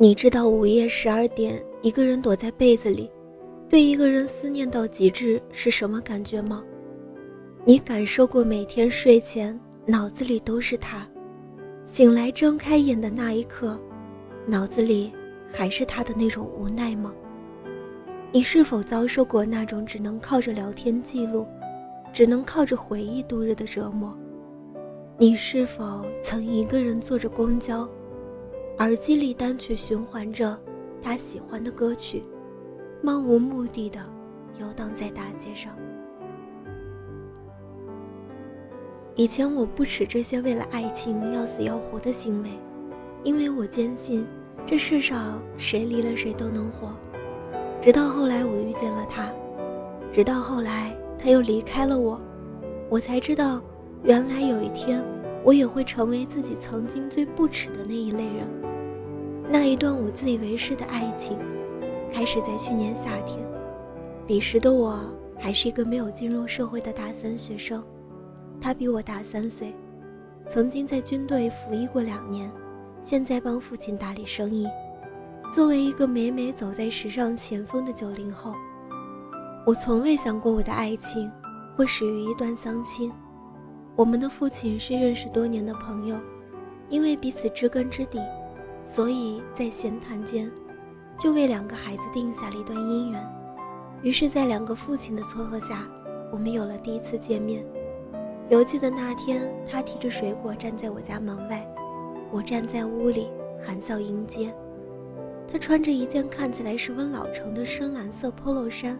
你知道午夜十二点一个人躲在被子里，对一个人思念到极致是什么感觉吗？你感受过每天睡前脑子里都是他，醒来睁开眼的那一刻，脑子里还是他的那种无奈吗？你是否遭受过那种只能靠着聊天记录，只能靠着回忆度日的折磨？你是否曾一个人坐着公交？耳机里单曲循环着他喜欢的歌曲，漫无目的的游荡在大街上。以前我不耻这些为了爱情要死要活的行为，因为我坚信这世上谁离了谁都能活。直到后来我遇见了他，直到后来他又离开了我，我才知道，原来有一天我也会成为自己曾经最不耻的那一类人。那一段我自以为是的爱情，开始在去年夏天。彼时的我还是一个没有进入社会的大三学生，他比我大三岁，曾经在军队服役过两年，现在帮父亲打理生意。作为一个每每走在时尚前锋的九零后，我从未想过我的爱情会始于一段相亲。我们的父亲是认识多年的朋友，因为彼此知根知底。所以在闲谈间，就为两个孩子定下了一段姻缘。于是，在两个父亲的撮合下，我们有了第一次见面。犹记得那天，他提着水果站在我家门外，我站在屋里含笑迎接。他穿着一件看起来十分老成的深蓝色 Polo 衫，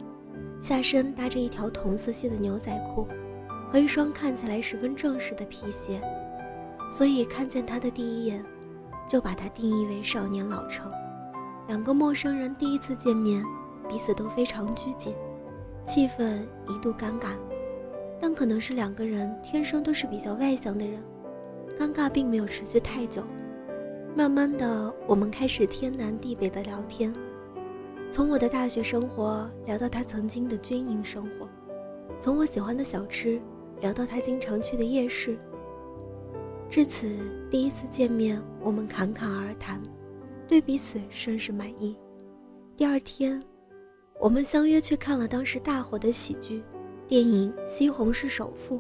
下身搭着一条同色系的牛仔裤，和一双看起来十分正式的皮鞋。所以看见他的第一眼。就把他定义为少年老成。两个陌生人第一次见面，彼此都非常拘谨，气氛一度尴尬。但可能是两个人天生都是比较外向的人，尴尬并没有持续太久。慢慢的，我们开始天南地北的聊天，从我的大学生活聊到他曾经的军营生活，从我喜欢的小吃聊到他经常去的夜市。至此，第一次见面，我们侃侃而谈，对彼此甚是满意。第二天，我们相约去看了当时大火的喜剧电影《西红柿首富》。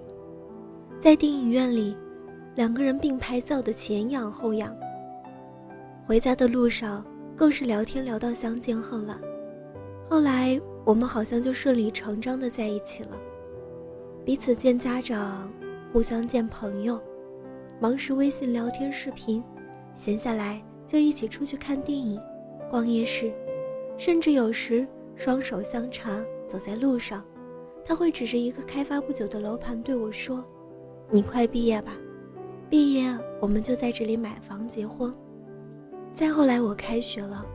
在电影院里，两个人并排坐的前仰后仰。回家的路上，更是聊天聊到相见恨晚。后来，我们好像就顺理成章的在一起了，彼此见家长，互相见朋友。忙时微信聊天视频，闲下来就一起出去看电影、逛夜市，甚至有时双手相缠走在路上，他会指着一个开发不久的楼盘对我说：“你快毕业吧，毕业我们就在这里买房结婚。”再后来我开学了，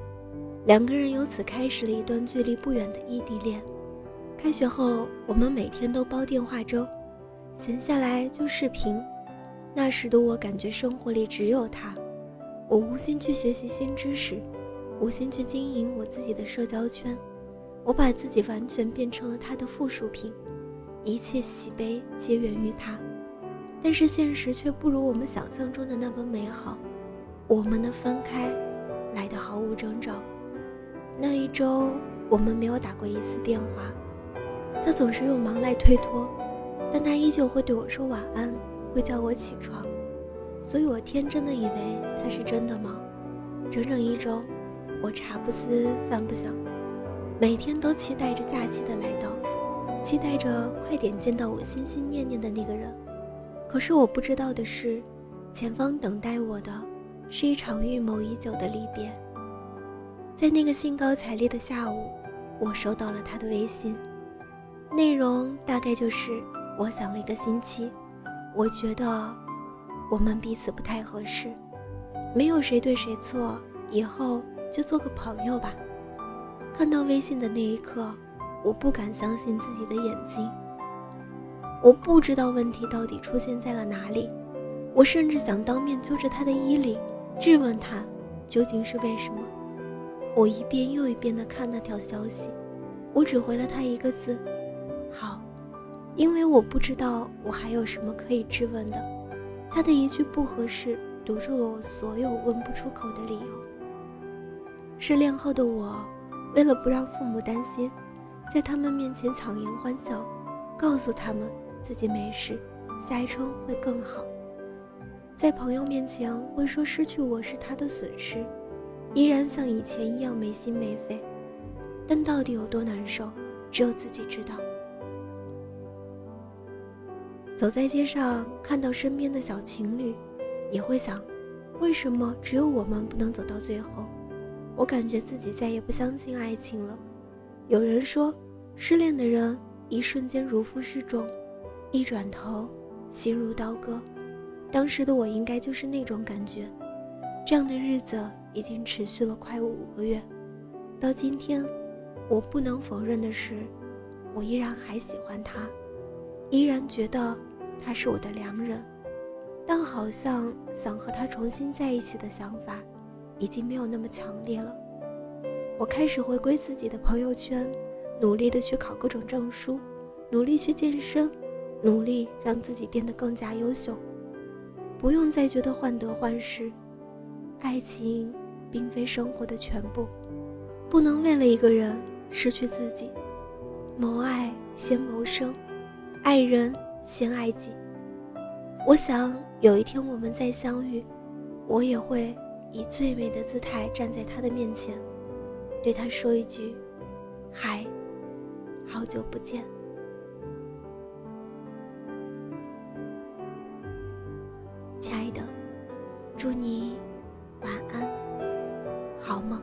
两个人由此开始了一段距离不远的异地恋。开学后我们每天都煲电话粥，闲下来就视频。那时的我感觉生活里只有他，我无心去学习新知识，无心去经营我自己的社交圈，我把自己完全变成了他的附属品，一切喜悲皆源于他。但是现实却不如我们想象中的那么美好，我们的分开来得毫无征兆。那一周我们没有打过一次电话，他总是用忙来推脱，但他依旧会对我说晚安。会叫我起床，所以我天真的以为他是真的忙？整整一周，我茶不思饭不想，每天都期待着假期的来到，期待着快点见到我心心念念的那个人。可是我不知道的是，前方等待我的是一场预谋已久的离别。在那个兴高采烈的下午，我收到了他的微信，内容大概就是我想了一个星期。我觉得我们彼此不太合适，没有谁对谁错，以后就做个朋友吧。看到微信的那一刻，我不敢相信自己的眼睛。我不知道问题到底出现在了哪里，我甚至想当面揪着他的衣领，质问他究竟是为什么。我一遍又一遍地看那条消息，我只回了他一个字：好。因为我不知道我还有什么可以质问的。他的一句不合适，堵住了我所有问不出口的理由。失恋后的我。为了不让父母担心，在他们面前强颜欢笑，告诉他们自己没事，下一春会更好。在朋友面前会说失去我是他的损失，依然像以前一样没心没肺。但到底有多难受，只有自己知道。走在街上看到身边的小情侣，也会想，为什么只有我们不能走到最后？我感觉自己再也不相信爱情了。有人说，失恋的人一瞬间如负失重，一转头心如刀割。当时的我应该就是那种感觉。这样的日子已经持续了快五个月，到今天，我不能否认的是，我依然还喜欢他，依然觉得他是我的良人，但好像想和他重新在一起的想法。已经没有那么强烈了。我开始回归自己的朋友圈，努力的去考各种证书，努力去健身，努力让自己变得更加优秀。不用再觉得患得患失，爱情并非生活的全部，不能为了一个人失去自己。谋爱先谋生，爱人先爱己。我想有一天我们再相遇，我也会。以最美的姿态站在他的面前，对他说一句：“嗨，好久不见。”亲爱的，祝你晚安，好梦。